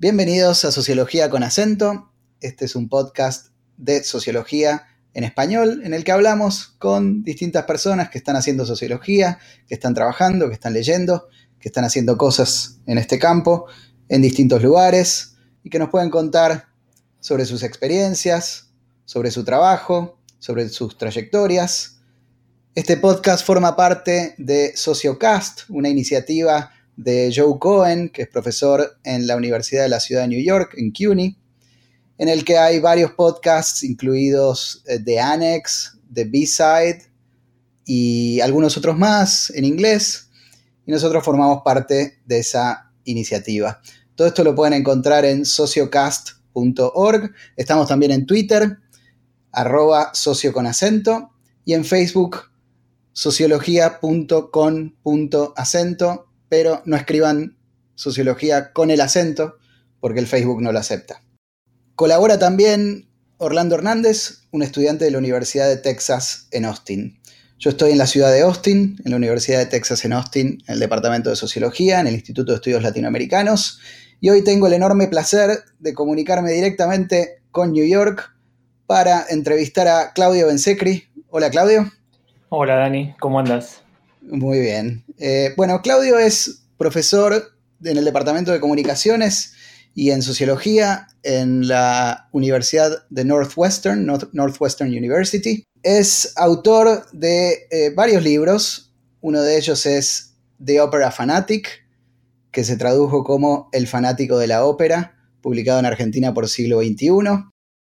Bienvenidos a Sociología con acento. Este es un podcast de sociología en español en el que hablamos con distintas personas que están haciendo sociología, que están trabajando, que están leyendo, que están haciendo cosas en este campo, en distintos lugares y que nos pueden contar sobre sus experiencias, sobre su trabajo, sobre sus trayectorias. Este podcast forma parte de Sociocast, una iniciativa de Joe Cohen, que es profesor en la Universidad de la Ciudad de New York, en CUNY, en el que hay varios podcasts, incluidos The eh, Annex, The B-Side y algunos otros más en inglés. Y nosotros formamos parte de esa iniciativa. Todo esto lo pueden encontrar en sociocast.org. Estamos también en Twitter, arroba socio acento, y en Facebook, sociología.con.acento pero no escriban sociología con el acento porque el Facebook no lo acepta. Colabora también Orlando Hernández, un estudiante de la Universidad de Texas en Austin. Yo estoy en la ciudad de Austin, en la Universidad de Texas en Austin, en el Departamento de Sociología, en el Instituto de Estudios Latinoamericanos, y hoy tengo el enorme placer de comunicarme directamente con New York para entrevistar a Claudio Bensecri. Hola Claudio. Hola Dani, ¿cómo andas? Muy bien. Eh, bueno, Claudio es profesor en el Departamento de Comunicaciones y en Sociología en la Universidad de Northwestern, Northwestern University. Es autor de eh, varios libros. Uno de ellos es The Opera Fanatic, que se tradujo como El fanático de la ópera, publicado en Argentina por siglo XXI.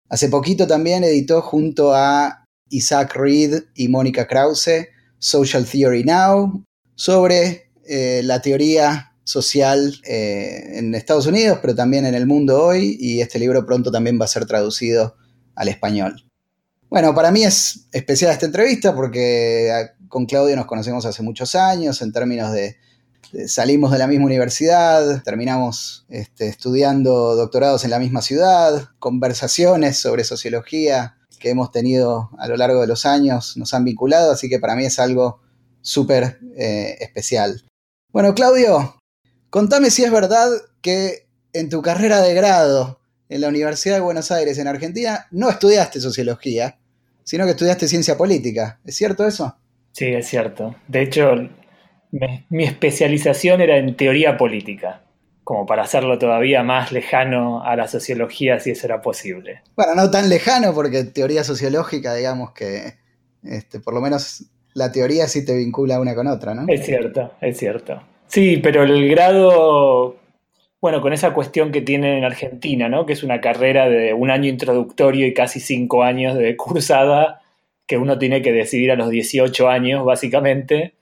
Hace poquito también editó junto a Isaac Reed y Mónica Krause Social Theory Now, sobre eh, la teoría social eh, en Estados Unidos, pero también en el mundo hoy, y este libro pronto también va a ser traducido al español. Bueno, para mí es especial esta entrevista porque ah, con Claudio nos conocemos hace muchos años en términos de, salimos de la misma universidad, terminamos este, estudiando doctorados en la misma ciudad, conversaciones sobre sociología que hemos tenido a lo largo de los años nos han vinculado, así que para mí es algo súper eh, especial. Bueno, Claudio, contame si es verdad que en tu carrera de grado en la Universidad de Buenos Aires, en Argentina, no estudiaste sociología, sino que estudiaste ciencia política. ¿Es cierto eso? Sí, es cierto. De hecho, mi especialización era en teoría política como para hacerlo todavía más lejano a la sociología si eso era posible. Bueno, no tan lejano porque teoría sociológica, digamos que este, por lo menos la teoría sí te vincula una con otra, ¿no? Es cierto, es cierto. Sí, pero el grado, bueno, con esa cuestión que tienen en Argentina, ¿no? Que es una carrera de un año introductorio y casi cinco años de cursada, que uno tiene que decidir a los 18 años, básicamente.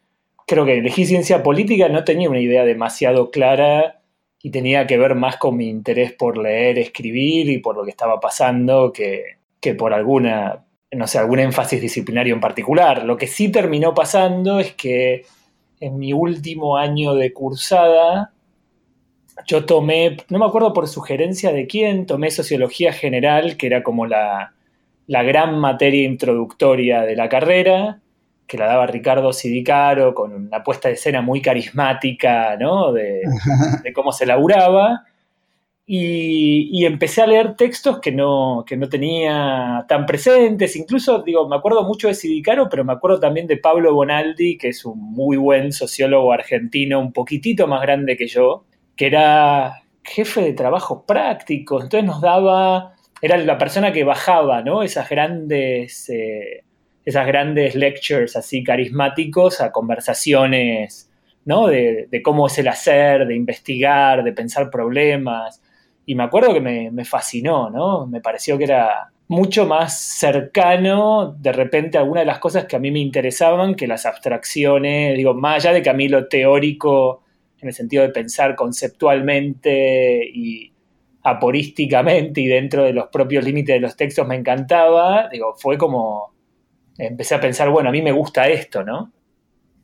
Creo que elegí ciencia política, no tenía una idea demasiado clara y tenía que ver más con mi interés por leer, escribir y por lo que estaba pasando que, por alguna, no sé, algún énfasis disciplinario en particular. Lo que sí terminó pasando es que en mi último año de cursada, yo tomé, no me acuerdo por sugerencia de quién, tomé sociología general, que era como la, la gran materia introductoria de la carrera, que la daba Ricardo Sidicaro con una puesta de escena muy carismática, ¿no? De, cómo se laburaba. Y, empecé a leer textos que no, que no tenía tan presentes. Incluso, digo, me acuerdo mucho de Sidicaro, pero me acuerdo también de Pablo Bonaldi, que es un muy buen sociólogo argentino, un poquitito más grande que yo, que era jefe de trabajos prácticos. Entonces nos daba, era la persona que bajaba, ¿no? Esas grandes... Eh, esas grandes lectures así carismáticos a conversaciones, ¿no? De, cómo es el hacer, de investigar, de pensar problemas. Y me acuerdo que me, fascinó, ¿no? Me pareció que era mucho más cercano de repente a alguna de las cosas que a mí me interesaban que las abstracciones, digo, más allá de que a mí lo teórico, en el sentido de pensar conceptualmente y aporísticamente y dentro de los propios límites de los textos me encantaba, digo, fue como empecé a pensar, bueno, a mí me gusta esto, ¿no?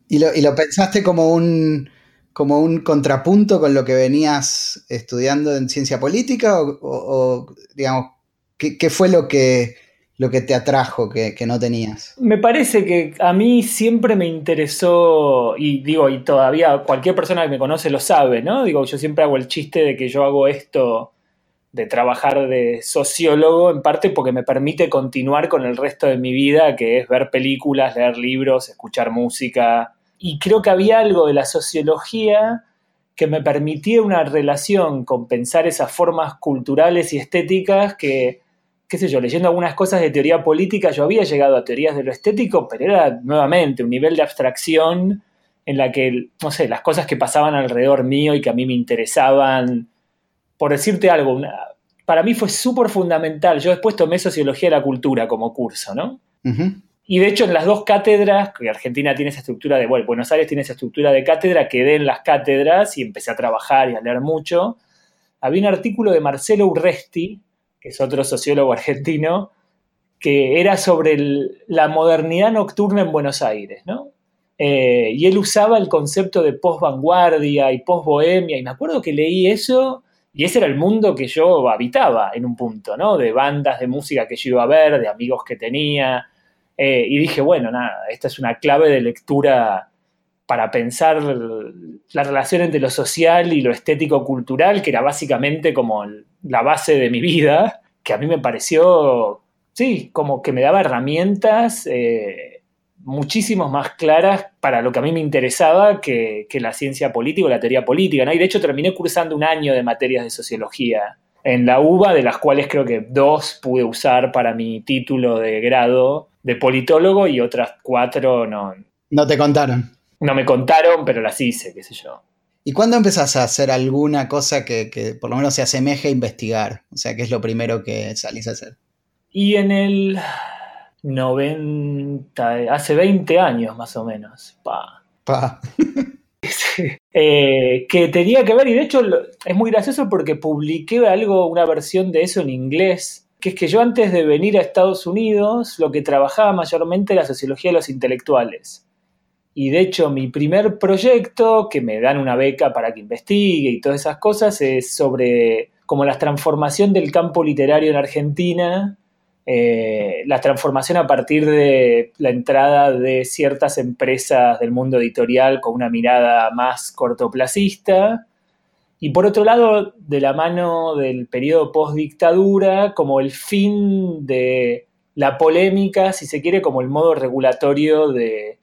¿Y lo, pensaste como un, como un contrapunto con lo que venías estudiando en ciencia política? ¿O, digamos, ¿qué, fue lo que, lo que te atrajo que, no tenías? Me parece que a mí siempre me interesó, y digo, y todavía cualquier persona que me conoce lo sabe, ¿no? Digo, yo siempre hago el chiste de que yo hago esto de trabajar de sociólogo, en parte porque me permite continuar con el resto de mi vida, que es ver películas, leer libros, escuchar música. Y creo que había algo de la sociología que me permitía una relación con pensar esas formas culturales y estéticas que, qué sé yo, leyendo algunas cosas de teoría política, yo había llegado a teorías de lo estético, pero era nuevamente un nivel de abstracción en la que, no sé, las cosas que pasaban alrededor mío y que a mí me interesaban, por decirte algo, para mí fue súper fundamental. Yo después tomé Sociología de la Cultura como curso, ¿no? Y de hecho, en las dos cátedras, que Argentina tiene esa estructura de, bueno, Buenos Aires tiene esa estructura de cátedra, quedé en las cátedras y empecé a trabajar y a leer mucho. Había un artículo de Marcelo Urresti, que es otro sociólogo argentino, que era sobre la modernidad nocturna en Buenos Aires, ¿no? Eh, y él usaba el concepto de post-vanguardia y post-bohemia, y me acuerdo que leí eso, y ese era el mundo que yo habitaba en un punto, ¿no? De bandas de música que yo iba a ver, de amigos que tenía, eh, y dije, bueno, nada, esta es una clave de lectura para pensar la relación entre lo social y lo estético-cultural, que era básicamente como la base de mi vida, que a mí me pareció, sí, como que me daba herramientas eh, más claras para lo que a mí me interesaba que, la ciencia política o la teoría política. ¿no? Y de hecho terminé cursando un año de materias de sociología en la UBA, de las cuales creo que dos pude usar para mi título de grado de politólogo y otras cuatro no. No te contaron. No me contaron, pero las hice, qué sé yo. ¿Y cuándo empezás a hacer alguna cosa que, por lo menos se asemeje a investigar? O sea, ¿qué es lo primero que salís a hacer? Y en el 90, hace 20 años más o menos. Pa. Pa. Eh, que tenía que ver, y de hecho es muy gracioso porque publiqué algo, una versión de eso en inglés que es que yo antes de venir a Estados Unidos lo que trabajaba mayormente era la sociología de los intelectuales. Y de hecho mi primer proyecto, que me dan una beca para que investigue y todas esas cosas, es sobre como la transformación del campo literario en Argentina, eh, la transformación a partir de la entrada de ciertas empresas del mundo editorial con una mirada más cortoplacista y por otro lado, de la mano del periodo post-dictadura, como el fin de la polémica, si se quiere, como el modo regulatorio de,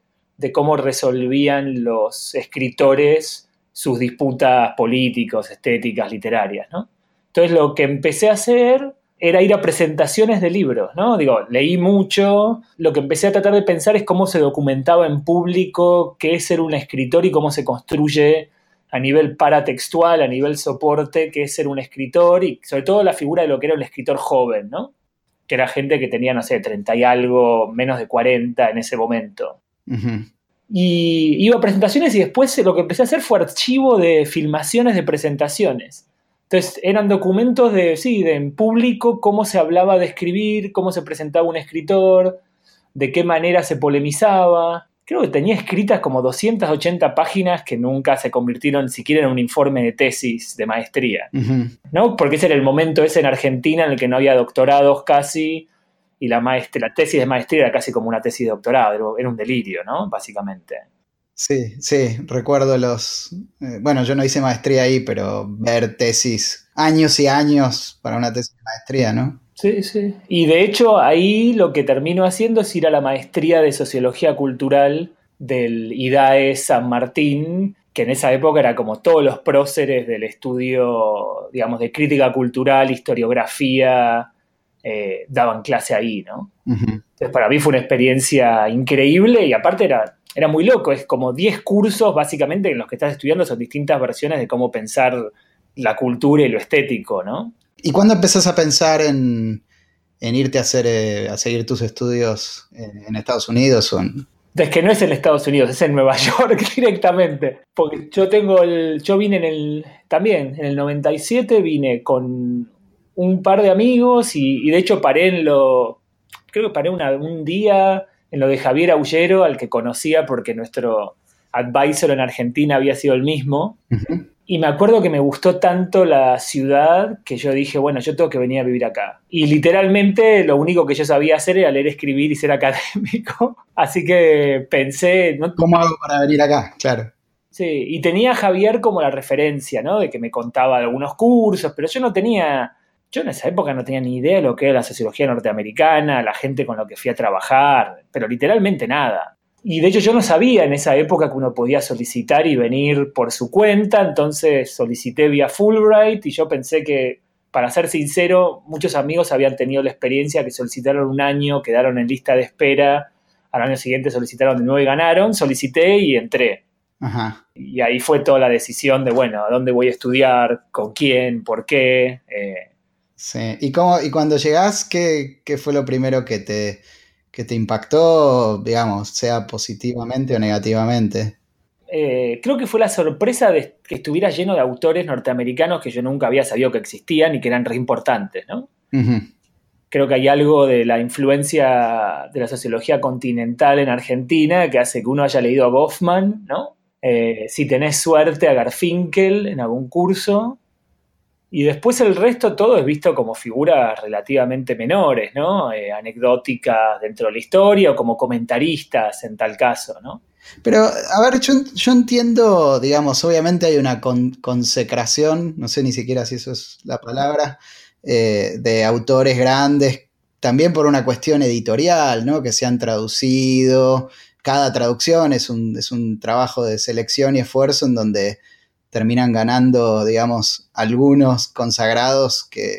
cómo resolvían los escritores sus disputas políticos, estéticas, literarias, ¿no? Entonces lo que empecé a hacer era ir a presentaciones de libros, ¿no? Digo, leí mucho, lo que empecé a tratar de pensar es cómo se documentaba en público qué es ser un escritor y cómo se construye a nivel paratextual, a nivel soporte, que es ser un escritor y sobre todo la figura de lo que era un escritor joven, ¿no? Que era gente que tenía, no sé, 30 y algo, menos de 40 en ese momento. Y iba a presentaciones y después lo que empecé a hacer fue archivo de filmaciones de presentaciones. Entonces eran documentos de, sí, de en público, cómo se hablaba de escribir, cómo se presentaba un escritor, de qué manera se polemizaba creo que tenía escritas como 280 páginas que nunca se convirtieron siquiera en un informe de tesis de maestría, ¿no? Porque ese era el momento ese en Argentina en el que no había doctorados casi y la, maestra, la tesis de maestría era casi como una tesis de doctorado, era un delirio, ¿no? Básicamente. Sí, sí, recuerdo los... Eh, bueno, yo no hice maestría ahí, pero ver tesis años y años para una tesis de maestría, ¿no? Sí, sí. Y de hecho ahí lo que termino haciendo es ir a la maestría de Sociología Cultural del IDAE San Martín, que en esa época era como todos los próceres del estudio, digamos, de crítica cultural, historiografía, eh, daban clase ahí, ¿no? Entonces para mí fue una experiencia increíble y aparte era, era muy loco, es como 10 cursos básicamente en los que estás estudiando son distintas versiones de cómo pensar la cultura y lo estético, ¿no? ¿Y cuándo empezás a pensar en, irte a hacer eh, a seguir tus estudios en, Estados Unidos o Es que no es en Estados Unidos, es en Nueva York directamente. Porque yo tengo el. Yo vine en el. También, en el 97 vine con un par de amigos y, de hecho paré en lo. Creo que paré un día en lo de Javier Aullero, al que conocía porque nuestro advisor en Argentina había sido el mismo. Y me acuerdo que me gustó tanto la ciudad que yo dije, bueno, yo tengo que venir a vivir acá. Y literalmente lo único que yo sabía hacer era leer, escribir y ser académico. Así que pensé... ¿no? ¿Cómo hago para venir acá? Claro. Sí, y tenía a Javier como la referencia, ¿no? De que me contaba algunos cursos, pero yo no tenía, yo en esa época no tenía ni idea de lo que era la sociología norteamericana, la gente con la que fui a trabajar, pero literalmente nada. Y de hecho yo no sabía en esa época que uno podía solicitar y venir por su cuenta, entonces solicité vía Fulbright y yo pensé que, para ser sincero, muchos amigos habían tenido la experiencia que solicitaron un año, quedaron en lista de espera, al año siguiente solicitaron de nuevo y ganaron, solicité y entré. Y ahí fue toda la decisión de, bueno, a dónde voy a estudiar, con quién, por qué. Eh. Sí, ¿Y, cómo, y cuando llegás, ¿qué, fue lo primero que te, que te impactó, digamos, sea positivamente o negativamente? Eh, creo que fue la sorpresa de que estuviera lleno de autores norteamericanos que yo nunca había sabido que existían y que eran re importantes, ¿no? Creo que hay algo de la influencia de la sociología continental en Argentina que hace que uno haya leído a Goffman, ¿no? Eh, si tenés suerte a Garfinkel en algún curso. Y después el resto todo es visto como figuras relativamente menores, ¿no? Eh, anecdóticas dentro de la historia o como comentaristas en tal caso, ¿no? Pero, a ver, yo, entiendo, digamos, obviamente hay una consecración, no sé ni siquiera si eso es la palabra, eh, de autores grandes, también por una cuestión editorial, ¿no? Que se han traducido, cada traducción es un, es un trabajo de selección y esfuerzo en donde terminan ganando, digamos, algunos consagrados que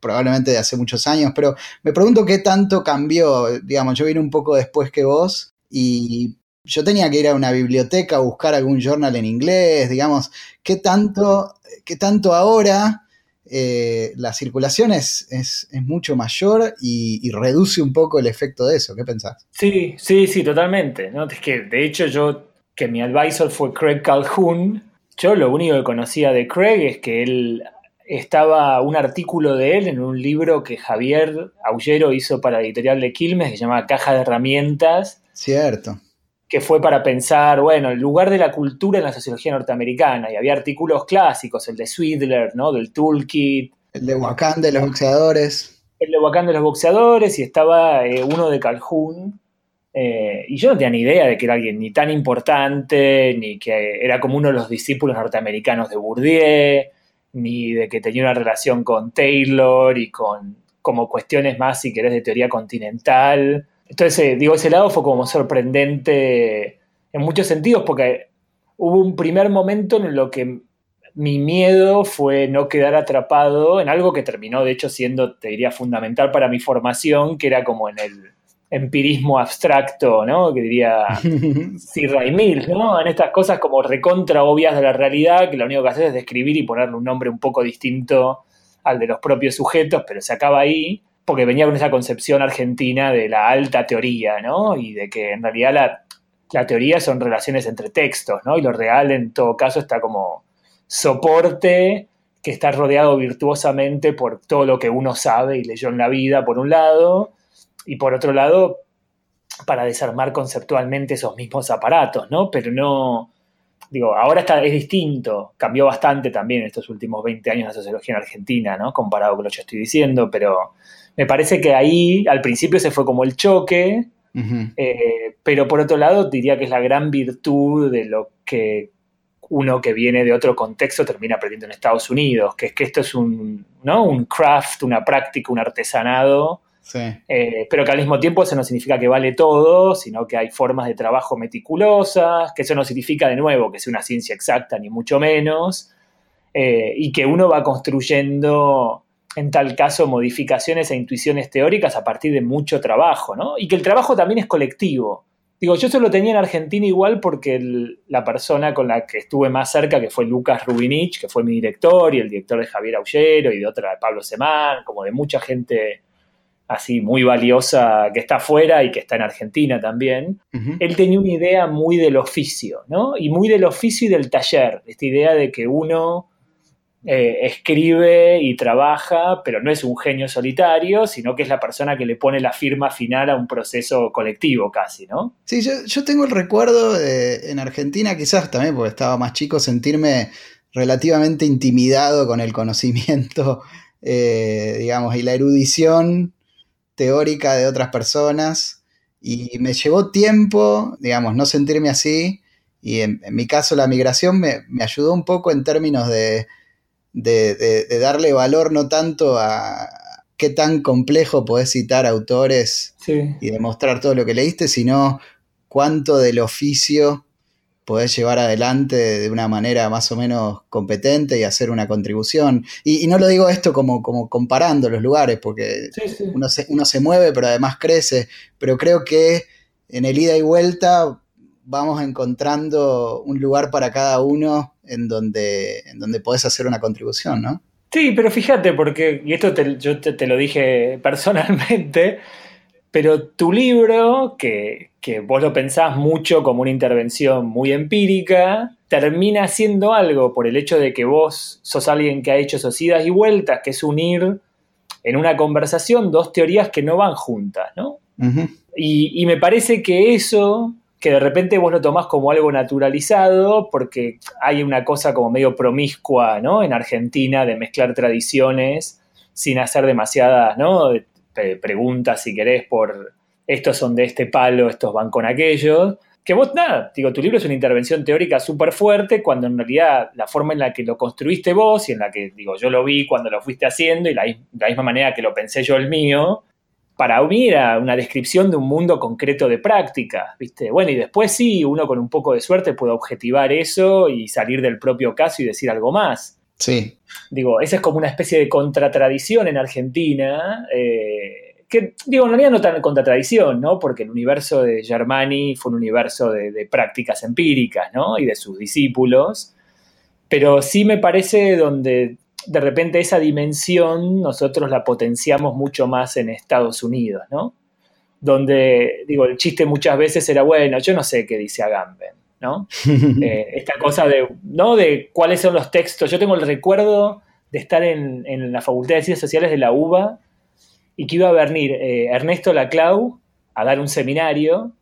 probablemente de hace muchos años, pero me pregunto qué tanto cambió, digamos, yo vine un poco después que vos y yo tenía que ir a una biblioteca a buscar algún journal en inglés, digamos, qué tanto, qué tanto ahora eh, la circulación es, es, mucho mayor y, reduce un poco el efecto de eso. ¿Qué pensás? Sí, sí, sí, totalmente. ¿no? Es que, de hecho, yo, que mi advisor fue Craig Calhoun, yo lo único que conocía de Craig es que él estaba un artículo de él en un libro que Javier Aullero hizo para la editorial de Quilmes que se llama Caja de Herramientas. Cierto que fue para pensar, bueno, el lugar de la cultura en la sociología norteamericana. Y había artículos clásicos, el de Swidler, ¿no? Del Toolkit. El de Wakanda de los boxeadores. El de Wakanda de los boxeadores y estaba eh, uno de Calhoun. Eh, y yo no tenía ni idea de que era alguien ni tan importante, ni que era como uno de los discípulos norteamericanos de Bourdieu, ni de que tenía una relación con Taylor y con como cuestiones más, si querés, de teoría continental. Entonces, eh, digo, ese lado fue como sorprendente en muchos sentidos, porque hubo un primer momento en lo que mi miedo fue no quedar atrapado en algo que terminó, de hecho, siendo, te diría, fundamental para mi formación, que era como en el empirismo abstracto, ¿no? Que diría Sir Mills, ¿no? En estas cosas como recontra obvias de la realidad, que lo único que haces es describir y ponerle un nombre un poco distinto al de los propios sujetos, pero se acaba ahí porque venía con esa concepción argentina de la alta teoría, ¿no? Y de que en realidad la, teoría son relaciones entre textos, ¿no? Y lo real en todo caso está como soporte que está rodeado virtuosamente por todo lo que uno sabe y leyó en la vida, por un lado, y por otro lado, para desarmar conceptualmente esos mismos aparatos, ¿no? Pero no, digo, ahora está, es distinto, cambió bastante también en estos últimos 20 años la sociología en Argentina, ¿no? Comparado con lo que yo estoy diciendo, pero me parece que ahí al principio se fue como el choque, eh, pero por otro lado diría que es la gran virtud de lo que uno que viene de otro contexto termina aprendiendo en Estados Unidos, que es que esto es un, ¿no? un craft, una práctica, un artesanado, eh, pero que al mismo tiempo eso no significa que vale todo, sino que hay formas de trabajo meticulosas, que eso no significa de nuevo que sea una ciencia exacta, ni mucho menos, eh, y que uno va construyendo en tal caso, modificaciones e intuiciones teóricas a partir de mucho trabajo, ¿no? Y que el trabajo también es colectivo. Digo, yo eso lo tenía en Argentina igual porque la persona con la que estuve más cerca, que fue Lucas Rubinich, que fue mi director, y el director de Javier Aullero, y de otra de Pablo Semán, como de mucha gente así muy valiosa que está afuera y que está en Argentina también, él tenía una idea muy del oficio, ¿no? Y muy del oficio y del taller, esta idea de que uno eh, escribe y trabaja, pero no es un genio solitario, sino que es la persona que le pone la firma final a un proceso colectivo casi, ¿no? Sí, yo, tengo el recuerdo de, en Argentina, quizás también porque estaba más chico, sentirme relativamente intimidado con el conocimiento, eh, digamos, y la erudición teórica de otras personas. Y me llevó tiempo, digamos, no sentirme así. Y en, mi caso la migración me, ayudó un poco en términos de, de, darle valor no tanto a qué tan complejo podés citar autores y demostrar todo lo que leíste, sino cuánto del oficio podés llevar adelante de una manera más o menos competente y hacer una contribución. Y, no lo digo esto como, como comparando los lugares, porque Uno, se, uno se mueve, pero además crece, pero creo que en el ida y vuelta vamos encontrando un lugar para cada uno en donde, en donde podés hacer una contribución, ¿no? Sí, pero fíjate, porque, y esto yo te, lo dije personalmente, pero tu libro, que, vos lo pensás mucho como una intervención muy empírica, termina siendo algo por el hecho de que vos sos alguien que ha hecho esos idas y vueltas, que es unir en una conversación dos teorías que no van juntas, ¿no? y, y, me parece que eso, que de repente vos lo tomás como algo naturalizado, porque hay una cosa como medio promiscua, ¿no? En Argentina de mezclar tradiciones sin hacer demasiadas, ¿no? Preguntas, si querés, por estos son de este palo, estos van con aquellos. Que vos, nada, digo, tu libro es una intervención teórica súper fuerte, cuando en realidad la forma en la que lo construiste vos y en la que, digo, yo lo vi cuando lo fuiste haciendo y la, misma manera que lo pensé yo el mío, para unir a una descripción de un mundo concreto de práctica, ¿viste? Bueno, y después sí, uno con un poco de suerte puede objetivar eso y salir del propio caso y decir algo más. Sí. Digo, esa es como una especie de contratradición en Argentina, eh, que digo, en realidad no tan contratradición, ¿no? Porque el universo de Germani fue un universo de, prácticas empíricas, ¿no? Y de sus discípulos, pero sí me parece donde de repente esa dimensión nosotros la potenciamos mucho más en Estados Unidos, ¿no? Donde, digo, el chiste muchas veces era, bueno, yo no sé qué dice Agamben, ¿no? Eh, esta cosa de, ¿no? De cuáles son los textos. Yo tengo el recuerdo de estar en, la Facultad de Ciencias Sociales de la UBA y que iba a venir eh, Ernesto Laclau a dar un seminario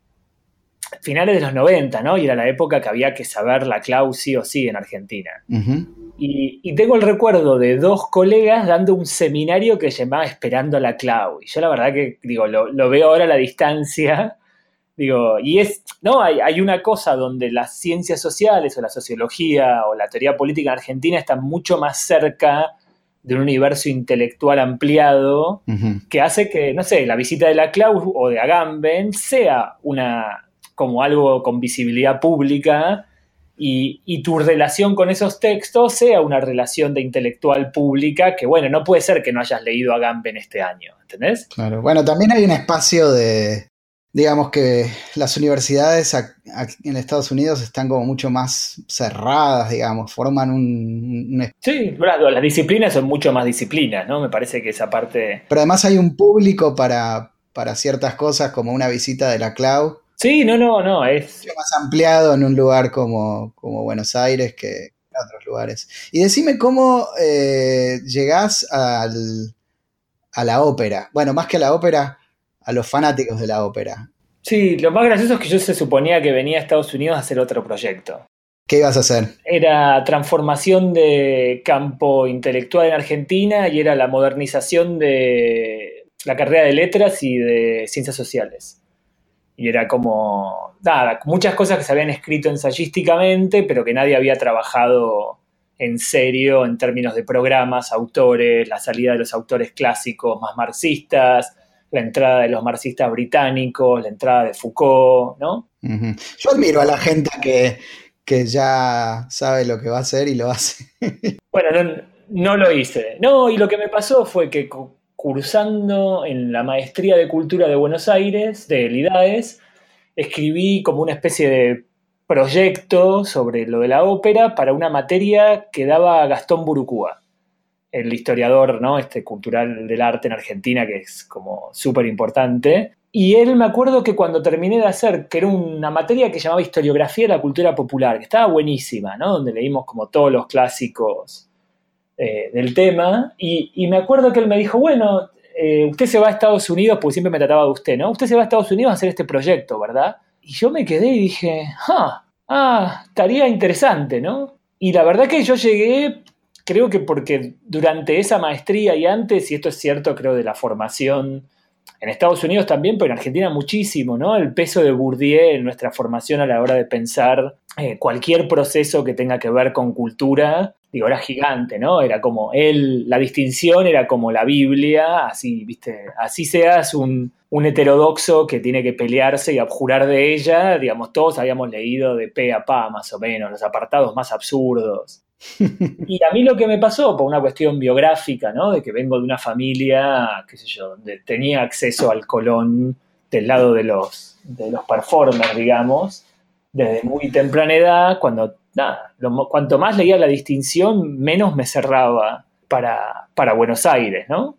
finales de los 90, ¿no? Y era la época que había que saber Laclau sí o sí en Argentina. y, tengo el recuerdo de dos colegas dando un seminario que llamaba Esperando a la Clau. Y yo la verdad que, digo, lo, lo veo ahora a la distancia Digo, y es, ¿no? Hay, hay, una cosa donde las ciencias sociales o la sociología o la teoría política en Argentina están mucho más cerca de un universo intelectual ampliado que hace que, no sé, la visita de la Clau o de Agamben sea una, como algo con visibilidad pública y, y, tu relación con esos textos sea una relación de intelectual pública que, bueno, no puede ser que no hayas leído Agamben este año, ¿entendés? Claro, bueno, también hay un espacio de, digamos que las universidades en Estados Unidos están como mucho más cerradas, digamos, forman un... Sí, las disciplinas son mucho más disciplinas, ¿no? Me parece que esa parte... Pero además hay un público para, para ciertas cosas como una visita de la Clau. Sí, no, no, no, es... Mucho más ampliado en un lugar como, como Buenos Aires que en otros lugares. Y decime cómo eh, llegás al, a la ópera. Bueno, más que a la ópera a los fanáticos de la ópera. Sí, lo más gracioso es que yo se suponía que venía a Estados Unidos a hacer otro proyecto. ¿Qué ibas a hacer? Era transformación de campo intelectual en Argentina y era la modernización de la carrera de letras y de ciencias sociales. Y era como, nada, muchas cosas que se habían escrito ensayísticamente, pero que nadie había trabajado en serio en términos de programas, autores, la salida de los autores clásicos más marxistas, la entrada de los marxistas británicos, la entrada de Foucault, ¿no? Yo admiro a la gente que, ya sabe lo que va a hacer y lo hace. bueno, no, lo hice. No, y lo que me pasó fue que cursando en la maestría de cultura de Buenos Aires, de Lidaes, escribí como una especie de proyecto sobre lo de la ópera para una materia que daba Gastón Burucúa el historiador ¿no? este, cultural del arte en Argentina, que es como súper importante. Y él me acuerdo que cuando terminé de hacer, que era una materia que llamaba Historiografía de la Cultura Popular, que estaba buenísima, ¿no? donde leímos como todos los clásicos eh, del tema, y, me acuerdo que él me dijo, bueno, eh, usted se va a Estados Unidos, porque siempre me trataba de usted, ¿no? Usted se va a Estados Unidos a hacer este proyecto, ¿verdad? Y yo me quedé y dije, ah, ah estaría interesante, ¿no? Y la verdad que yo llegué, creo que porque durante esa maestría y antes, y esto es cierto, creo, de la formación en Estados Unidos también, pero en Argentina muchísimo, ¿no? El peso de Bourdieu en nuestra formación a la hora de pensar eh, cualquier proceso que tenga que ver con cultura, digo, era gigante, ¿no? Era como él, la distinción era como la Biblia, así, viste, así seas un, un heterodoxo que tiene que pelearse y abjurar de ella, digamos, todos habíamos leído de pe a pa, más o menos, los apartados más absurdos. y a mí lo que me pasó, por una cuestión biográfica, ¿no? De que vengo de una familia, qué sé yo, donde tenía acceso al Colón del lado de los, de los performers, digamos, desde muy temprana edad, cuando, nada, cuanto más leía la distinción, menos me cerraba para, para Buenos Aires, ¿no?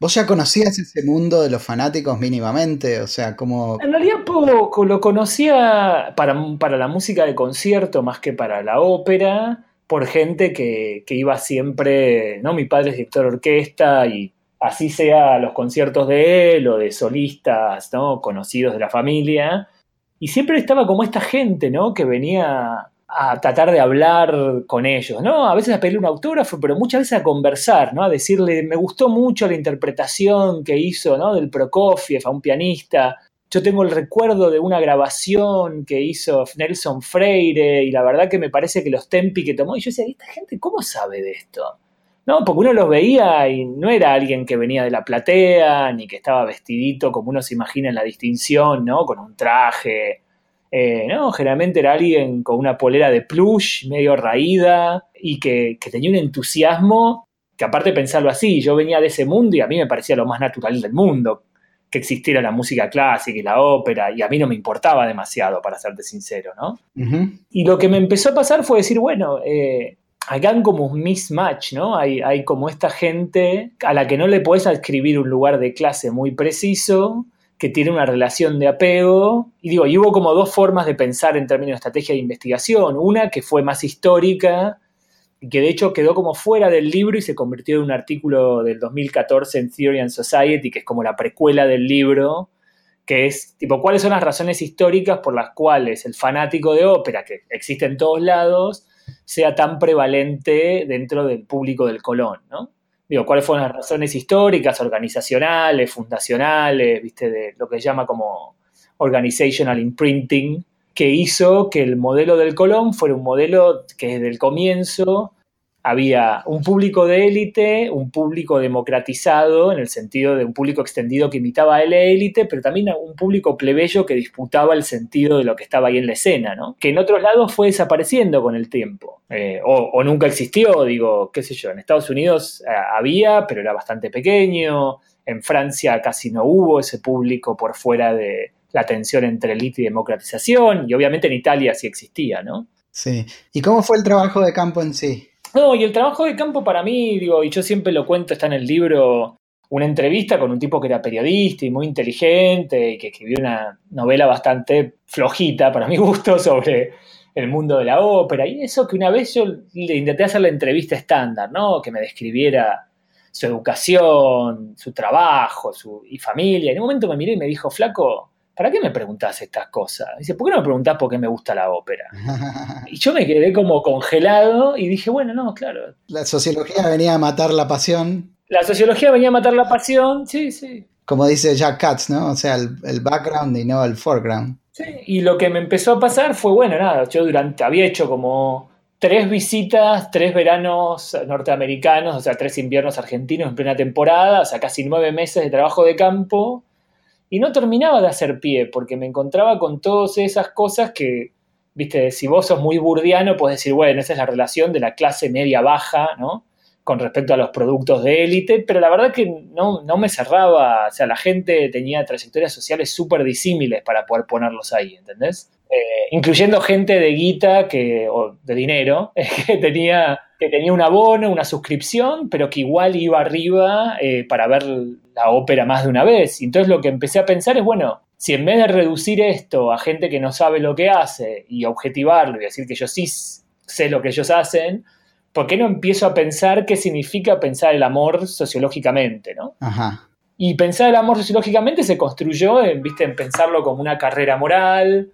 ¿Vos ya conocías ese mundo de los fanáticos mínimamente? O sea, como... En realidad poco, lo conocía para, para la música de concierto más que para la ópera, por gente que, iba siempre, ¿no? Mi padre es director de orquesta y así sea los conciertos de él o de solistas, ¿no? Conocidos de la familia. Y siempre estaba como esta gente, ¿no? Que venía a tratar de hablar con ellos, ¿no? A veces a pedirle un autógrafo, pero muchas veces a conversar, ¿no? A decirle, me gustó mucho la interpretación que hizo, ¿no? Del Prokofiev a un pianista. Yo tengo el recuerdo de una grabación que hizo Nelson Freire y la verdad que me parece que los tempi que tomó, y yo decía, ¿esta gente cómo sabe de esto? ¿No? Porque uno los veía y no era alguien que venía de la platea, ni que estaba vestidito como uno se imagina en la distinción, ¿no? Con un traje, eh, no, generalmente era alguien con una polera de plush, medio raída, y que, tenía un entusiasmo que aparte pensarlo así, yo venía de ese mundo y a mí me parecía lo más natural del mundo que existiera la música clásica y la ópera, y a mí no me importaba demasiado, para serte sincero, ¿no? Y lo que me empezó a pasar fue decir, bueno, eh, hagan como un mismatch, ¿no? Hay, hay como esta gente a la que no le puedes adscribir un lugar de clase muy preciso, que tiene una relación de apego. Y digo, y hubo como dos formas de pensar en términos de estrategia de investigación. Una que fue más histórica que de hecho quedó como fuera del libro y se convirtió en un artículo del 2014 en Theory and Society, que es como la precuela del libro, que es tipo, ¿cuáles son las razones históricas por las cuales el fanático de ópera, que existe en todos lados, sea tan prevalente dentro del público del Colón, ¿no? digo, cuáles fueron las razones históricas, organizacionales, fundacionales, viste, de lo que se llama como organizational imprinting, que hizo que el modelo del Colón fuera un modelo que desde el comienzo había un público de élite, un público democratizado, en el sentido de un público extendido que imitaba a la élite, pero también un público plebeyo que disputaba el sentido de lo que estaba ahí en la escena, ¿no? Que en otros lados fue desapareciendo con el tiempo, eh, o, nunca existió, digo, qué sé yo, en Estados Unidos eh, había, pero era bastante pequeño, en Francia casi no hubo ese público por fuera de la tensión entre élite y democratización, y obviamente en Italia sí existía, ¿no? Sí. ¿Y cómo fue el trabajo de campo en sí? No, y el trabajo de campo para mí, digo, y yo siempre lo cuento, está en el libro, una entrevista con un tipo que era periodista y muy inteligente y que escribió una novela bastante flojita para mi gusto sobre el mundo de la ópera. Y eso que una vez yo le intenté hacer la entrevista estándar, ¿no? Que me describiera su educación, su trabajo su, y familia. En un momento me miré y me dijo, flaco, ¿para qué me preguntás estas cosas? Dice, ¿por qué no me preguntás por qué me gusta la ópera? y yo me quedé como congelado y dije, bueno, no, claro. La sociología venía a matar la pasión. La sociología venía a matar la pasión, sí, sí. Como dice Jack Katz, ¿no? O sea, el, background y no el foreground. Sí, y lo que me empezó a pasar fue, bueno, nada, yo durante, había hecho como tres visitas, tres veranos norteamericanos, o sea, tres inviernos argentinos en plena temporada, o sea, casi nueve meses de trabajo de campo y no terminaba de hacer pie, porque me encontraba con todas esas cosas que, viste, si vos sos muy burdiano, puedes decir, bueno, esa es la relación de la clase media-baja, ¿no? Con respecto a los productos de élite, pero la verdad que no, no me cerraba, o sea, la gente tenía trayectorias sociales súper disímiles para poder ponerlos ahí, ¿entendés? Eh, incluyendo gente de guita que, o de dinero, que tenía, que tenía un abono, una suscripción, pero que igual iba arriba eh, para ver la ópera más de una vez. Y entonces lo que empecé a pensar es, bueno, si en vez de reducir esto a gente que no sabe lo que hace y objetivarlo y decir que yo sí sé lo que ellos hacen, ¿por qué no empiezo a pensar qué significa pensar el amor sociológicamente, ¿no? Y pensar el amor sociológicamente se construyó en, ¿viste? en pensarlo como una carrera moral,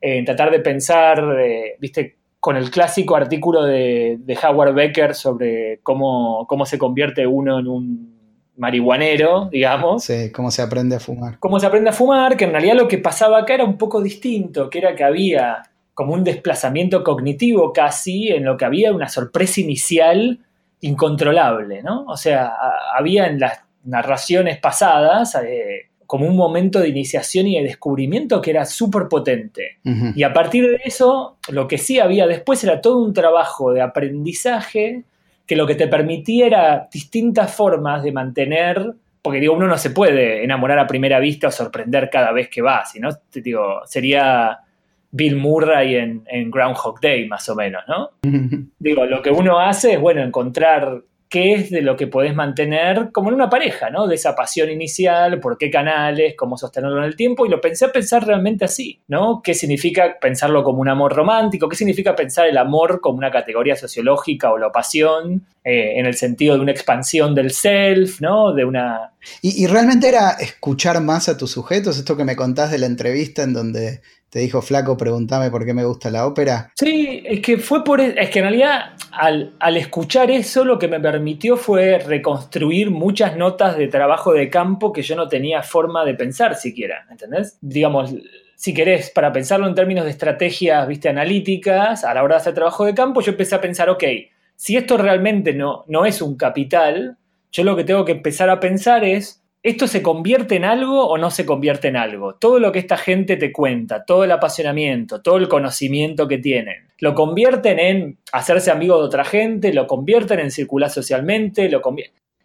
en tratar de pensar, eh, viste, con el clásico artículo de, Howard Becker sobre cómo, cómo se convierte uno en un marihuanero, digamos. Sí, cómo se aprende a fumar. Cómo se aprende a fumar, que en realidad lo que pasaba acá era un poco distinto, que era que había como un desplazamiento cognitivo casi, en lo que había una sorpresa inicial incontrolable, ¿no? O sea, había en las narraciones pasadas eh, como un momento de iniciación y de descubrimiento que era súper potente. Y a partir de eso, lo que sí había después era todo un trabajo de aprendizaje que lo que te permitía era distintas formas de mantener, porque digo, uno no se puede enamorar a primera vista o sorprender cada vez que va, sino, te digo, sería Bill Murray en, en Groundhog Day, más o menos, ¿no? digo, lo que uno hace es, bueno, encontrar qué es de lo que podés mantener como en una pareja, ¿no? De esa pasión inicial, por qué canales, cómo sostenerlo en el tiempo, y lo pensé a pensar realmente así, ¿no? ¿Qué significa pensarlo como un amor romántico? ¿Qué significa pensar el amor como una categoría sociológica o la pasión eh, en el sentido de una expansión del self, ¿no? De una... ¿Y, ¿Y realmente era escuchar más a tus sujetos? Esto que me contás de la entrevista en donde te dijo, flaco, pregúntame por qué me gusta la ópera. Sí, es que fue por. E, es que en realidad, al, al, escuchar eso, lo que me permitió fue reconstruir muchas notas de trabajo de campo que yo no tenía forma de pensar siquiera, ¿entendés? Digamos, si querés, para pensarlo en términos de estrategias, viste, analíticas, a la hora de hacer trabajo de campo, yo empecé a pensar, ok, si esto realmente no, no es un capital, yo lo que tengo que empezar a pensar es ¿Esto se convierte en algo o no se convierte en algo? Todo lo que esta gente te cuenta, todo el apasionamiento, todo el conocimiento que tienen, lo convierten en hacerse amigo de otra gente, lo convierten en circular socialmente, lo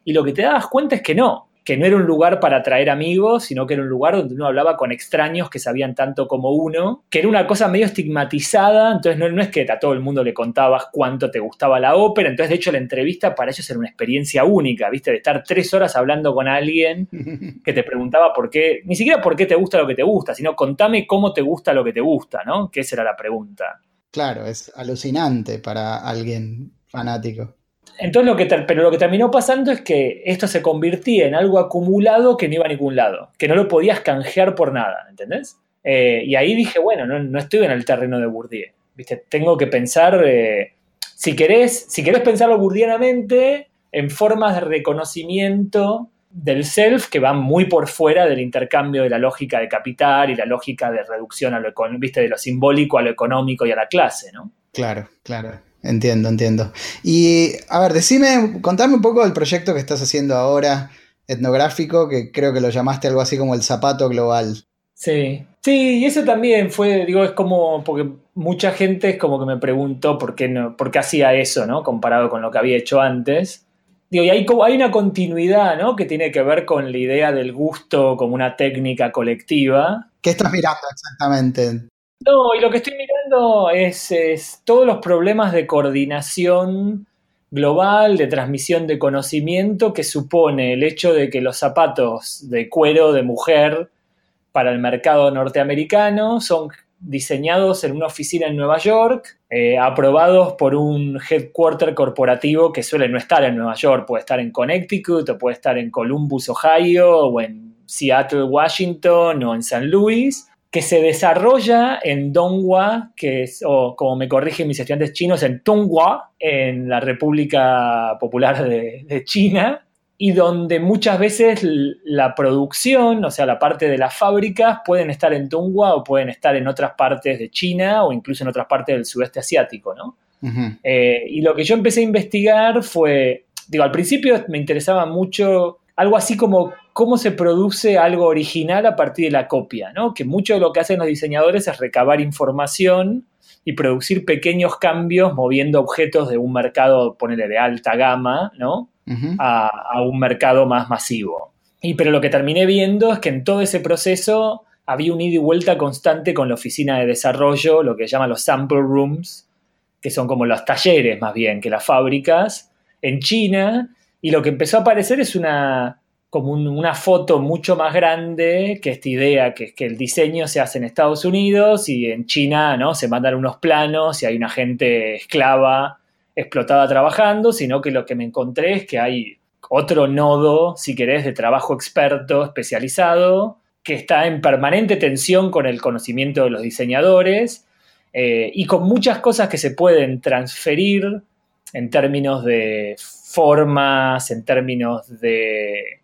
y lo que te das cuenta es que no, que no era un lugar para atraer amigos, sino que era un lugar donde uno hablaba con extraños que sabían tanto como uno, que era una cosa medio estigmatizada, entonces no, es que a todo el mundo le contabas cuánto te gustaba la ópera, entonces de hecho la entrevista para ellos era una experiencia única, ¿viste? De estar tres horas hablando con alguien que te preguntaba por qué, ni siquiera por qué te gusta lo que te gusta, sino contame cómo te gusta lo que te gusta, ¿no? Que esa era la pregunta. Claro, es alucinante para alguien fanático. Entonces lo que pero lo que terminó pasando es que esto se convirtió en algo acumulado que no iba a ningún lado, que no lo podías canjear por nada, ¿entendés? Eh, y ahí dije, bueno, no, estoy en el terreno de Bourdieu, ¿viste? Tengo que pensar, eh, si, querés, si querés pensarlo burdianamente, en formas de reconocimiento del self que van muy por fuera del intercambio de la lógica de capital y la lógica de reducción a lo, ¿viste? de lo simbólico a lo económico y a la clase, ¿no? Claro, claro. Entiendo, entiendo. Y a ver, decime, contame un poco del proyecto que estás haciendo ahora, etnográfico, que creo que lo llamaste algo así como el zapato global. Sí, sí, y eso también fue, digo, es como, porque mucha gente es como que me preguntó por qué, no, por qué hacía eso, ¿no? Comparado con lo que había hecho antes. Digo, y hay, hay una continuidad, ¿no? Que tiene que ver con la idea del gusto como una técnica colectiva. ¿Qué estás mirando exactamente? No, y lo que estoy mirando es, todos los problemas de coordinación global, de transmisión de conocimiento que supone el hecho de que los zapatos de cuero de mujer para el mercado norteamericano son diseñados en una oficina en Nueva York, eh, aprobados por un headquarter corporativo que suele no estar en Nueva York, puede estar en Connecticut o puede estar en Columbus, Ohio, o en Seattle, Washington, o en San Luis, que se desarrolla en Donghua, que es, o como me corrigen mis estudiantes chinos, en Tonghua, en la República Popular de, China, y donde muchas veces la producción, o sea, la parte de las fábricas, pueden estar en Tonghua o pueden estar en otras partes de China o incluso en otras partes del sudeste asiático, ¿no? Eh, y lo que yo empecé a investigar fue, digo, al principio me interesaba mucho algo así como cómo se produce algo original a partir de la copia, ¿no? Que mucho de lo que hacen los diseñadores es recabar información y producir pequeños cambios moviendo objetos de un mercado, ponele, de alta gama, ¿no? a, a, un mercado más masivo. Y pero lo que terminé viendo es que en todo ese proceso había un ida y vuelta constante con la oficina de desarrollo, lo que llaman los sample rooms, que son como los talleres más bien que las fábricas, en China, y lo que empezó a aparecer es una, como una foto mucho más grande que esta idea que, que el diseño se hace en Estados Unidos y en China ¿no? se mandan unos planos y hay una gente esclava explotada trabajando, sino que lo que me encontré es que hay otro nodo, si querés, de trabajo experto especializado que está en permanente tensión con el conocimiento de los diseñadores eh, y con muchas cosas que se pueden transferir en términos de formas, en términos de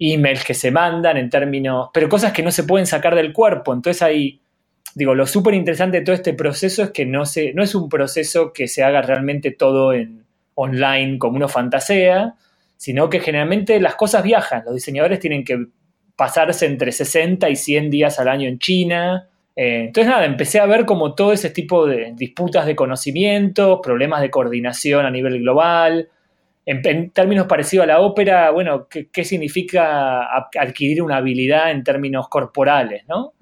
emails que se mandan, en términos, pero cosas que no se pueden sacar del cuerpo. Entonces ahí, digo, lo súper interesante de todo este proceso es que no, se, no es un proceso que se haga realmente todo en online como uno fantasea, sino que generalmente las cosas viajan. Los diseñadores tienen que pasarse entre 60 y 100 días al año en China, eh, entonces, nada, empecé a ver como todo ese tipo de disputas de conocimiento, problemas de coordinación a nivel global. En, términos parecidos a la ópera, bueno, ¿qué, significa adquirir una habilidad en términos corporales, no?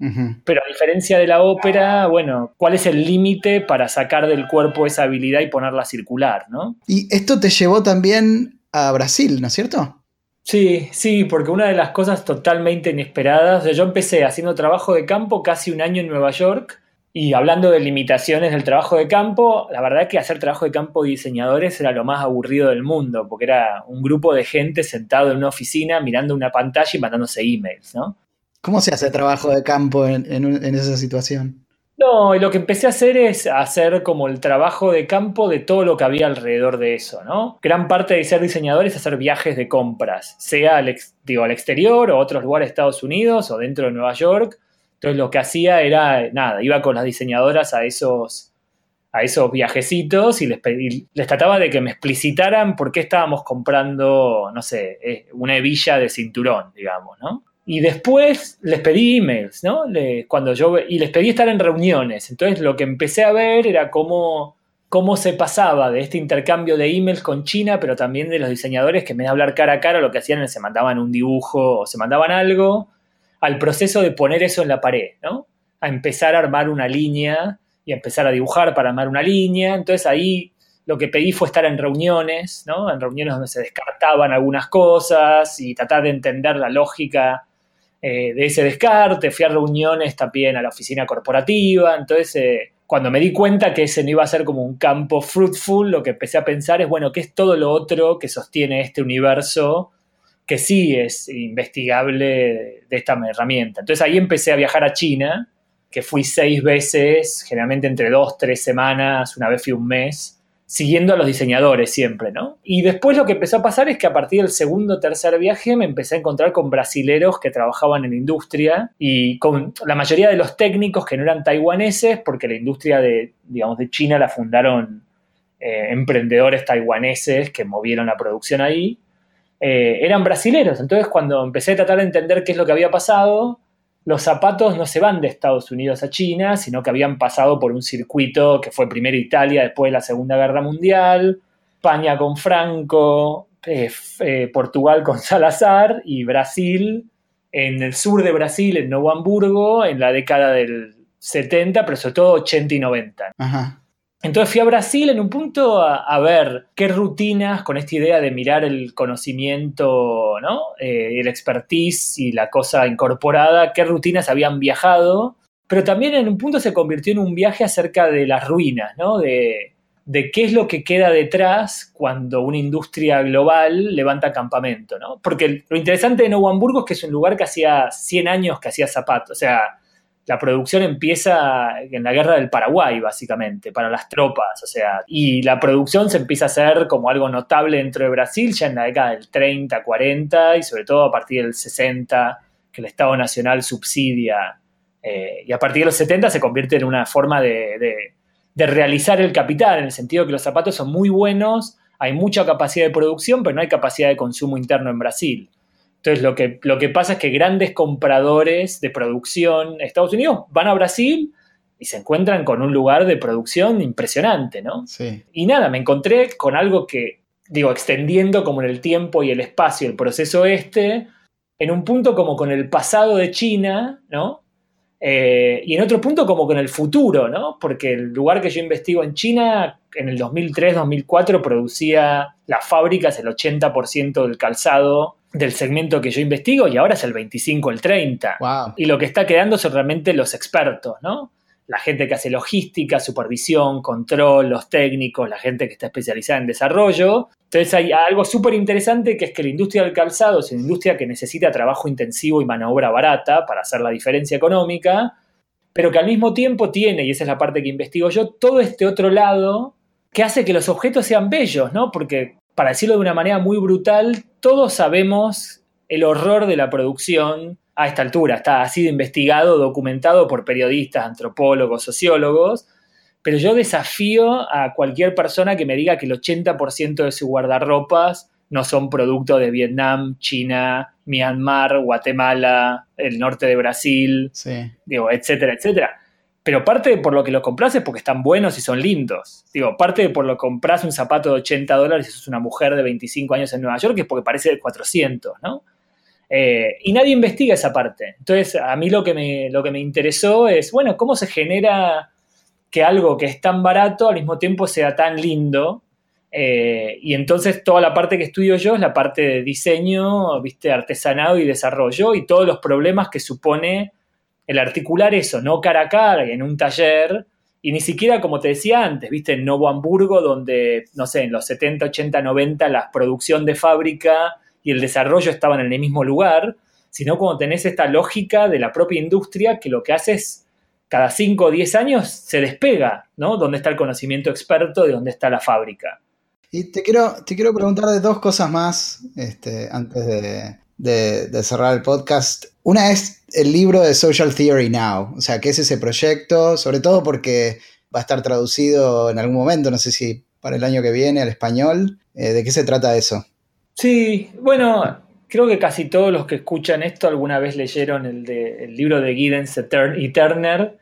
Pero a diferencia de la ópera, bueno, ¿cuál es el límite para sacar del cuerpo esa habilidad y ponerla a circular, no? Y esto te llevó también a Brasil, ¿no es cierto? Sí, sí, porque una de las cosas totalmente inesperadas, yo empecé haciendo trabajo de campo casi un año en Nueva York y hablando de limitaciones del trabajo de campo, la verdad es que hacer trabajo de campo de diseñadores era lo más aburrido del mundo, porque era un grupo de gente sentado en una oficina mirando una pantalla y mandándose emails, ¿no? ¿Cómo se hace trabajo de campo en, en esa situación? No, y lo que empecé a hacer es hacer como el trabajo de campo de todo lo que había alrededor de eso, ¿no? Gran parte de ser diseñador es hacer viajes de compras, sea al, digo, al exterior o a otros lugares de Estados Unidos o dentro de Nueva York. Entonces lo que hacía era, nada, iba con las diseñadoras a esos, a esos viajecitos y les, les trataba de que me explicitaran por qué estábamos comprando, no sé, eh, una hebilla de cinturón, digamos, ¿no? Y después les pedí emails, ¿no? cuando yo, y les pedí estar en reuniones. Entonces lo que empecé a ver era cómo, cómo se pasaba de este intercambio de emails con China, pero también de los diseñadores que en vez de hablar cara a cara, lo que hacían es se mandaban un dibujo o se mandaban algo, al proceso de poner eso en la pared, ¿no? A empezar a armar una línea y a empezar a dibujar para armar una línea. Entonces ahí lo que pedí fue estar en reuniones, ¿no? En reuniones donde se descartaban algunas cosas y tratar de entender la lógica eh, de ese descarte, fui a reuniones también a la oficina corporativa, entonces eh, cuando me di cuenta que ese no iba a ser como un campo fruitful, lo que empecé a pensar es, bueno, ¿qué es todo lo otro que sostiene este universo que sí es investigable de esta herramienta? Entonces ahí empecé a viajar a China, que fui seis veces, generalmente entre dos, tres semanas, una vez fui un mes, siguiendo a los diseñadores siempre, ¿no? Y después lo que empezó a pasar es que a partir del segundo o tercer viaje me empecé a encontrar con brasileros que trabajaban en industria y con la mayoría de los técnicos que no eran taiwaneses, porque la industria de, digamos, de China la fundaron eh, emprendedores taiwaneses que movieron la producción ahí, eh, eran brasileros. Entonces cuando empecé a tratar de entender qué es lo que había pasado, los zapatos no se van de Estados Unidos a China, sino que habían pasado por un circuito que fue primero Italia, después de la Segunda Guerra Mundial, España con Franco, eh, eh, Portugal con Salazar y Brasil en el sur de Brasil, en Nuevo Hamburgo, en la década del 70, pero sobre todo 80 y 90. Ajá. Entonces fui a Brasil en un punto a, ver qué rutinas con esta idea de mirar el conocimiento, ¿no? Eh, el expertise y la cosa incorporada, qué rutinas habían viajado, pero también en un punto se convirtió en un viaje acerca de las ruinas, ¿no? De, de qué es lo que queda detrás cuando una industria global levanta campamento, ¿no? Porque lo interesante de Nuevo Hamburgo es que es un lugar que hacía 100 años que hacía zapatos, o sea, la producción empieza en la guerra del Paraguay, básicamente, para las tropas, o sea, y la producción se empieza a hacer como algo notable dentro de Brasil ya en la década del 30, 40 y sobre todo a partir del 60, que el Estado Nacional subsidia, eh, y a partir de los 70 se convierte en una forma de, de realizar el capital, en el sentido que los zapatos son muy buenos, hay mucha capacidad de producción, pero no hay capacidad de consumo interno en Brasil. Entonces, lo que, lo que pasa es que grandes compradores de producción Estados Unidos van a Brasil y se encuentran con un lugar de producción impresionante, ¿no? Sí. Y nada, me encontré con algo que, digo, extendiendo como en el tiempo y el espacio el proceso este, en un punto como con el pasado de China, ¿no? Eh, y en otro punto como con el futuro, ¿no? Porque el lugar que yo investigo en China, en el 2003-2004, producía las fábricas el 80% del calzado del segmento que yo investigo y ahora es el 25, el 30. Y lo que está quedando son realmente los expertos, ¿no? La gente que hace logística, supervisión, control, los técnicos, la gente que está especializada en desarrollo. Entonces hay algo súper interesante que es que la industria del calzado es una industria que necesita trabajo intensivo y mano obra barata para hacer la diferencia económica, pero que al mismo tiempo tiene, y esa es la parte que investigo yo, todo este otro lado que hace que los objetos sean bellos, ¿no? Porque, para decirlo de una manera muy brutal, todos sabemos el horror de la producción a esta altura. Está, ha sido investigado, documentado por periodistas, antropólogos, sociólogos, pero yo desafío a cualquier persona que me diga que el 80% de sus guardarropas no son producto de Vietnam, China, Myanmar, Guatemala, el norte de Brasil, digo, etcétera, etcétera. Pero parte de por lo que los compras es porque están buenos y son lindos. Digo, parte de por lo que compras un zapato de 80 dólares y sos una mujer de 25 años en Nueva York es porque parece de 400, ¿no? Eh, y nadie investiga esa parte. Entonces, a mí lo que, me, lo que me interesó es, bueno, cómo se genera que algo que es tan barato al mismo tiempo sea tan lindo. Eh, y entonces toda la parte que estudio yo es la parte de diseño, viste, artesanado y desarrollo y todos los problemas que supone el articular eso, no cara a cara en un taller, y ni siquiera como te decía antes, viste, en Novo Hamburgo, donde, no sé, en los 70, 80, 90 la producción de fábrica y el desarrollo estaban en el mismo lugar, sino cuando tenés esta lógica de la propia industria que lo que hace es cada 5 o 10 años se despega, ¿no? ¿Dónde está el conocimiento experto de dónde está la fábrica? Y te quiero, te quiero preguntar de dos cosas más este, antes de, cerrar el podcast. Una es el libro de Social Theory Now, o sea, ¿qué es ese proyecto? Sobre todo porque va a estar traducido en algún momento, no sé si para el año que viene al español. Eh, ¿De qué se trata eso? Sí, bueno, creo que casi todos los que escuchan esto alguna vez leyeron el, de, el libro de Giddens y Turner,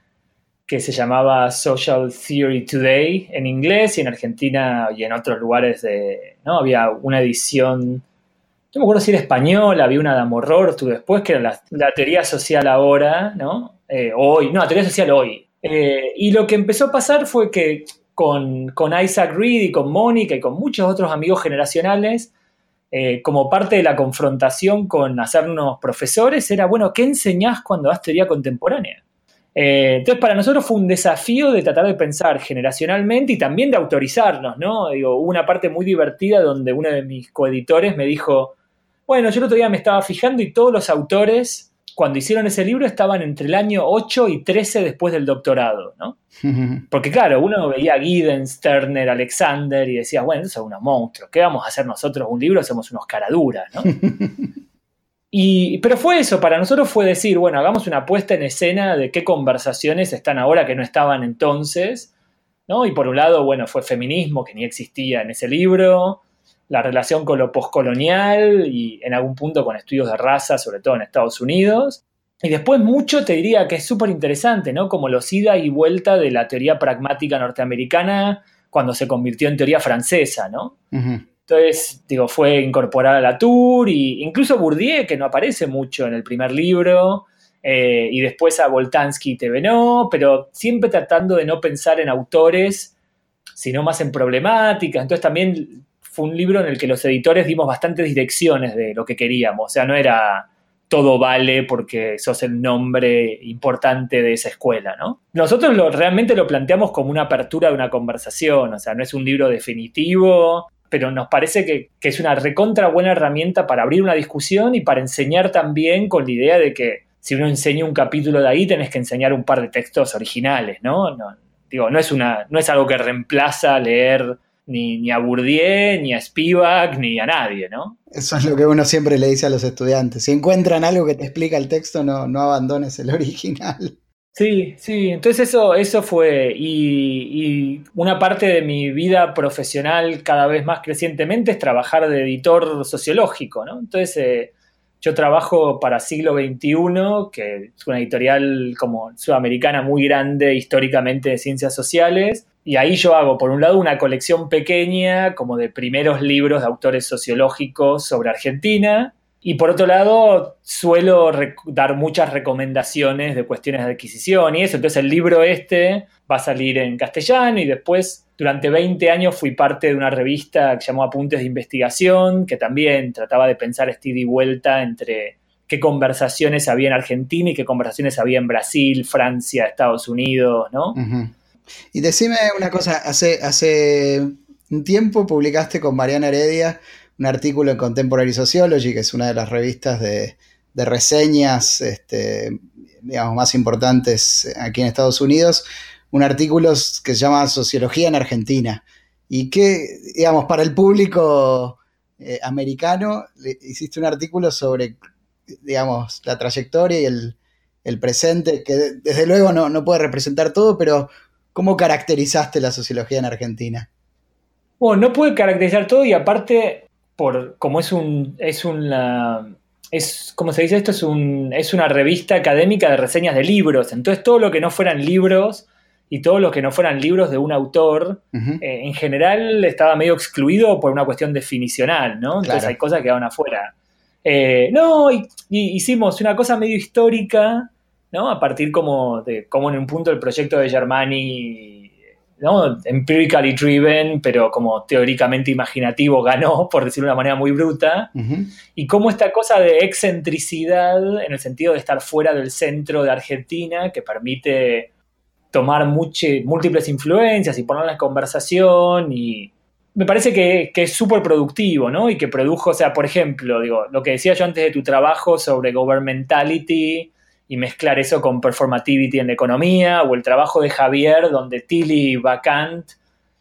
que se llamaba Social Theory Today en inglés y en Argentina y en otros lugares de, ¿no? Había una edición, no me acuerdo si era española, había una de Amorror, tú después, que era la, teoría social ahora, ¿no? Eh, hoy, no, la teoría social hoy. Eh, y lo que empezó a pasar fue que con, con Isaac Reed y con Mónica y con muchos otros amigos generacionales, eh, como parte de la confrontación con hacernos profesores, era, bueno, ¿qué enseñás cuando das teoría contemporánea? Eh, entonces, para nosotros fue un desafío de tratar de pensar generacionalmente y también de autorizarnos, ¿no? Digo, hubo una parte muy divertida donde uno de mis coeditores me dijo, bueno, yo el otro día me estaba fijando y todos los autores cuando hicieron ese libro estaban entre el año 8 y 13 después del doctorado, ¿no? Porque claro, uno veía a Giddens, Turner, Alexander y decía, bueno, eso es unos monstruos, ¿qué vamos a hacer nosotros un libro? Somos unos caraduras, ¿no? y, pero fue eso, para nosotros fue decir, bueno, hagamos una puesta en escena de qué conversaciones están ahora que no estaban entonces, ¿no? Y por un lado, bueno, fue feminismo, que ni existía en ese libro, la relación con lo postcolonial y en algún punto con estudios de raza, sobre todo en Estados Unidos. Y después mucho te diría que es súper interesante, ¿no? Como los ida y vuelta de la teoría pragmática norteamericana cuando se convirtió en teoría francesa, ¿no? Entonces, digo, fue incorporada a la Tour, y incluso Bourdieu, que no aparece mucho en el primer libro, eh, y después a Voltansky y Tevenot, pero siempre tratando de no pensar en autores, sino más en problemáticas. Entonces también fue un libro en el que los editores dimos bastantes direcciones de lo que queríamos. O sea, no era todo vale porque sos el nombre importante de esa escuela, ¿no? Nosotros lo, realmente lo planteamos como una apertura de una conversación, o sea, no es un libro definitivo, pero nos parece que, es una recontra buena herramienta para abrir una discusión y para enseñar también con la idea de que si uno enseña un capítulo de ahí, tenés que enseñar un par de textos originales, ¿no? no digo, no es, una, no es algo que reemplaza leer ni, a Bourdieu, ni a Spivak, ni a nadie, ¿no? Eso es lo que uno siempre le dice a los estudiantes. Si encuentran algo que te explica el texto, no, no abandones el original. Sí, sí, entonces eso, eso fue, y, una parte de mi vida profesional cada vez más crecientemente es trabajar de editor sociológico, ¿no? Entonces eh, yo trabajo para Siglo XXI, que es una editorial como sudamericana muy grande históricamente de ciencias sociales, y ahí yo hago, por un lado, una colección pequeña, como de primeros libros de autores sociológicos sobre Argentina. Y por otro lado, suelo dar muchas recomendaciones de cuestiones de adquisición y eso. Entonces el libro este va a salir en castellano y después, durante 20 años, fui parte de una revista que llamó Apuntes de Investigación, que también trataba de pensar este ida y vuelta entre qué conversaciones había en Argentina y qué conversaciones había en Brasil, Francia, Estados Unidos, ¿no? Y decime una cosa, hace, hace un tiempo publicaste con Mariana Heredia un artículo en Contemporary Sociology, que es una de las revistas de, reseñas este, digamos, más importantes aquí en Estados Unidos, un artículo que se llama Sociología en Argentina. Y que, digamos, para el público eh, americano, hiciste un artículo sobre, digamos, la trayectoria y el, presente, que desde luego no, no, puede representar todo, pero ¿cómo caracterizaste la sociología en Argentina? Bueno, no puede caracterizar todo y aparte, por como es un, es una, es, como se dice esto, es, un, es una revista académica de reseñas de libros. Entonces todo lo que no fueran libros y todo lo que no fueran libros de un autor, eh, en general estaba medio excluido por una cuestión definicional, ¿no? Entonces hay cosas que quedaban afuera. Eh, no, y, hicimos una cosa medio histórica, ¿no? A partir como de como en un punto el proyecto de Germani, ¿no? Empirically driven, pero como teóricamente imaginativo ganó, por decirlo de una manera muy bruta. Y cómo esta cosa de excentricidad, en el sentido de estar fuera del centro de Argentina, que permite tomar múltiples influencias y ponerlas en conversación y me parece que, es súper productivo, ¿no? Y que produjo, o sea, por ejemplo, digo, lo que decía yo antes de tu trabajo sobre governmentality y mezclar eso con performativity en economía, o el trabajo de Javier, donde Tilly y Vacant,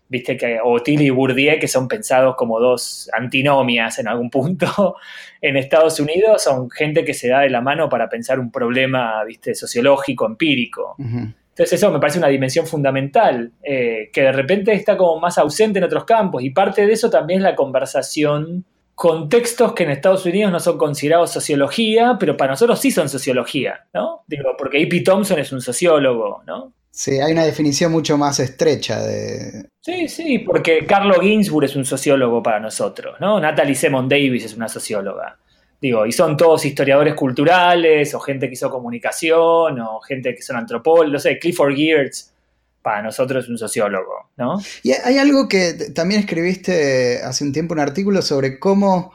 viste que, o Tilly y Bourdieu, que son pensados como dos antinomias en algún punto en Estados Unidos, son gente que se da de la mano para pensar un problema, viste, sociológico, empírico. Entonces eso me parece una dimensión fundamental, eh, que de repente está como más ausente en otros campos y parte de eso también es la conversación con textos que en Estados Unidos no son considerados sociología, pero para nosotros sí son sociología, ¿no? Digo, porque A.P. Thompson es un sociólogo, ¿no? Sí, hay una definición mucho más estrecha de... Sí, sí, porque Carlo Ginsburg es un sociólogo para nosotros, ¿no? Natalie Semon Davis es una socióloga. Digo, y son todos historiadores culturales, o gente que hizo comunicación, o gente que son antropólogos, no sé, Clifford Geertz, para nosotros un sociólogo, ¿no? Y hay algo que también escribiste hace un tiempo, un artículo sobre cómo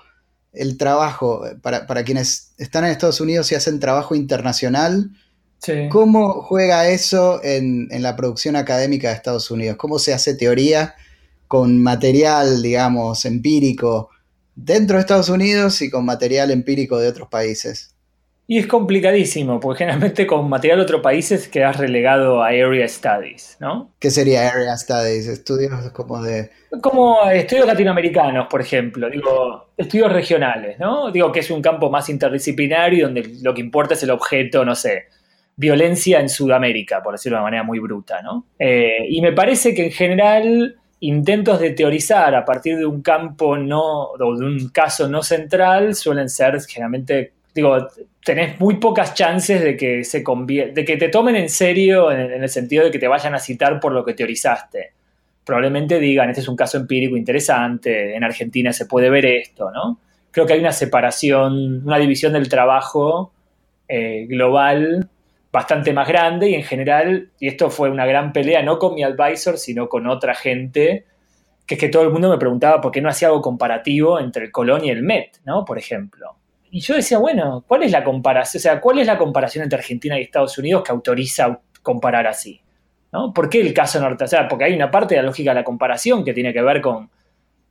el trabajo, para, quienes están en Estados Unidos y hacen trabajo internacional, ¿cómo juega eso en, en la producción académica de Estados Unidos? ¿Cómo se hace teoría con material, digamos, empírico? dentro de Estados Unidos y con material empírico de otros países. Y es complicadísimo, porque generalmente con material de otros países quedas relegado a Area Studies, ¿no? ¿Qué sería Area Studies? Estudios como de... Como estudios latinoamericanos, por ejemplo, digo, estudios regionales, ¿no? Digo que es un campo más interdisciplinario donde lo que importa es el objeto, no sé, violencia en Sudamérica, por decirlo de una manera muy bruta, ¿no? Eh, y me parece que en general intentos de teorizar a partir de un campo no, o de un caso no central suelen ser generalmente, digo, tenés muy pocas chances de que se de que te tomen en serio en, el sentido de que te vayan a citar por lo que teorizaste. Probablemente digan, este es un caso empírico interesante, en Argentina se puede ver esto, ¿no? Creo que hay una separación, una división del trabajo eh, global bastante más grande y en general, y esto fue una gran pelea, no con mi advisor, sino con otra gente, que es que todo el mundo me preguntaba por qué no hacía algo comparativo entre el Colón y el Met, ¿no? Por ejemplo. Y yo decía, bueno, ¿cuál es la comparación? O sea, ¿cuál es la comparación entre Argentina y Estados Unidos que autoriza comparar así? ¿no? ¿Por qué el caso norte? O sea, porque hay una parte de la lógica de la comparación que tiene que ver con.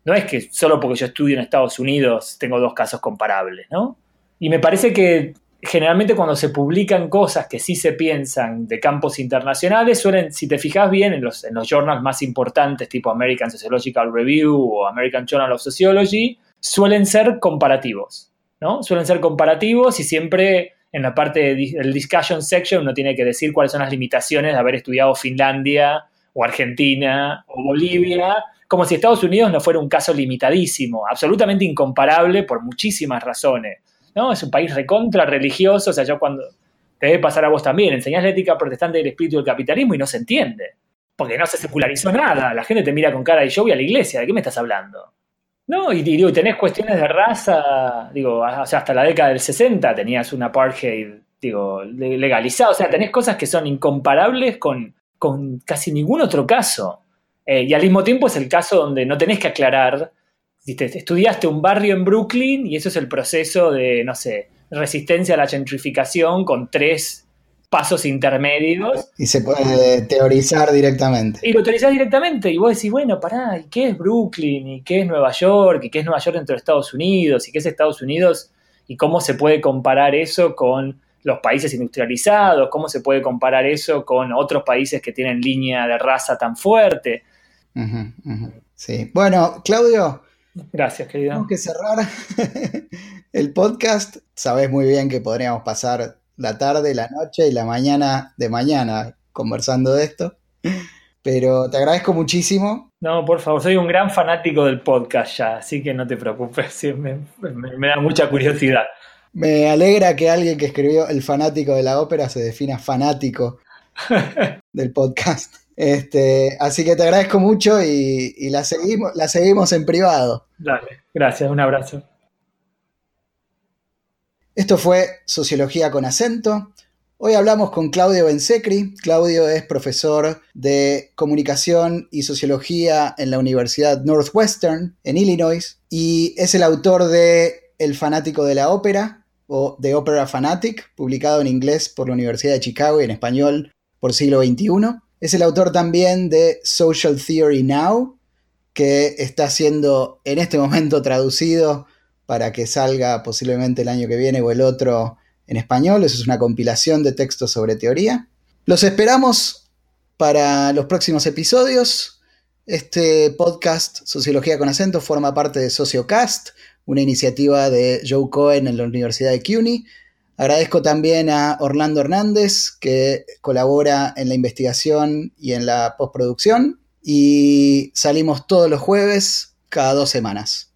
No es que solo porque yo estudio en Estados Unidos tengo dos casos comparables, ¿no? Y me parece que generalmente cuando se publican cosas que sí se piensan de campos internacionales, suelen, si te fijas bien, en los, en los journals más importantes, tipo American Sociological Review o American Journal of Sociology, suelen ser comparativos, ¿no? Suelen ser comparativos y siempre en la parte del discussion section uno tiene que decir cuáles son las limitaciones de haber estudiado Finlandia o Argentina o Bolivia, como si Estados Unidos no fuera un caso limitadísimo, absolutamente incomparable por muchísimas razones ¿no? Es un país recontra religioso, o sea, yo cuando, te debe pasar a vos también, enseñás la ética protestante del espíritu del capitalismo y no se entiende, porque no se secularizó nada, la gente te mira con cara de yo voy a la iglesia, ¿de qué me estás hablando? No, y, digo, tenés cuestiones de raza, digo, o sea, hasta la década del 60 tenías un apartheid, digo, legalizado, o sea, tenés cosas que son incomparables con, con casi ningún otro caso. Eh, y al mismo tiempo es el caso donde no tenés que aclarar estudiaste un barrio en Brooklyn y eso es el proceso de, no sé, resistencia a la gentrificación con tres pasos intermedios. Y se puede teorizar directamente. Y lo teorizás directamente y vos decís, bueno, pará, ¿y qué es Brooklyn? ¿Y qué es Nueva York? ¿Y qué es Nueva York dentro de Estados Unidos? ¿Y qué es Estados Unidos? ¿Y cómo se puede comparar eso con los países industrializados, cómo se puede comparar eso con otros países que tienen línea de raza tan fuerte. Sí, bueno, Claudio. Gracias, querido. Tenemos que cerrar el podcast. Sabes muy bien que podríamos pasar la tarde, la noche y la mañana de mañana conversando de esto. Pero te agradezco muchísimo. No, por favor, soy un gran fanático del podcast ya, así que no te preocupes, me, me da mucha curiosidad. Me alegra que alguien que escribió El fanático de la ópera se defina fanático del podcast. Este, así que te agradezco mucho y, la, seguimos, la seguimos en privado. Dale, gracias, un abrazo. Esto fue Sociología con acento. Hoy hablamos con Claudio Bensecri. Claudio es profesor de comunicación y sociología en la Universidad Northwestern en Illinois y es el autor de El fanático de la ópera o The Opera Fanatic, publicado en inglés por la Universidad de Chicago y en español por siglo XXI. Es el autor también de Social Theory Now, que está siendo en este momento traducido para que salga posiblemente el año que viene o el otro en español. Eso es una compilación de textos sobre teoría. Los esperamos para los próximos episodios. Este podcast, Sociología con acento, forma parte de Sociocast, una iniciativa de Joe Cohen en la Universidad de CUNY. Agradezco también a Orlando Hernández, que colabora en la investigación y en la postproducción. Y salimos todos los jueves, cada dos semanas.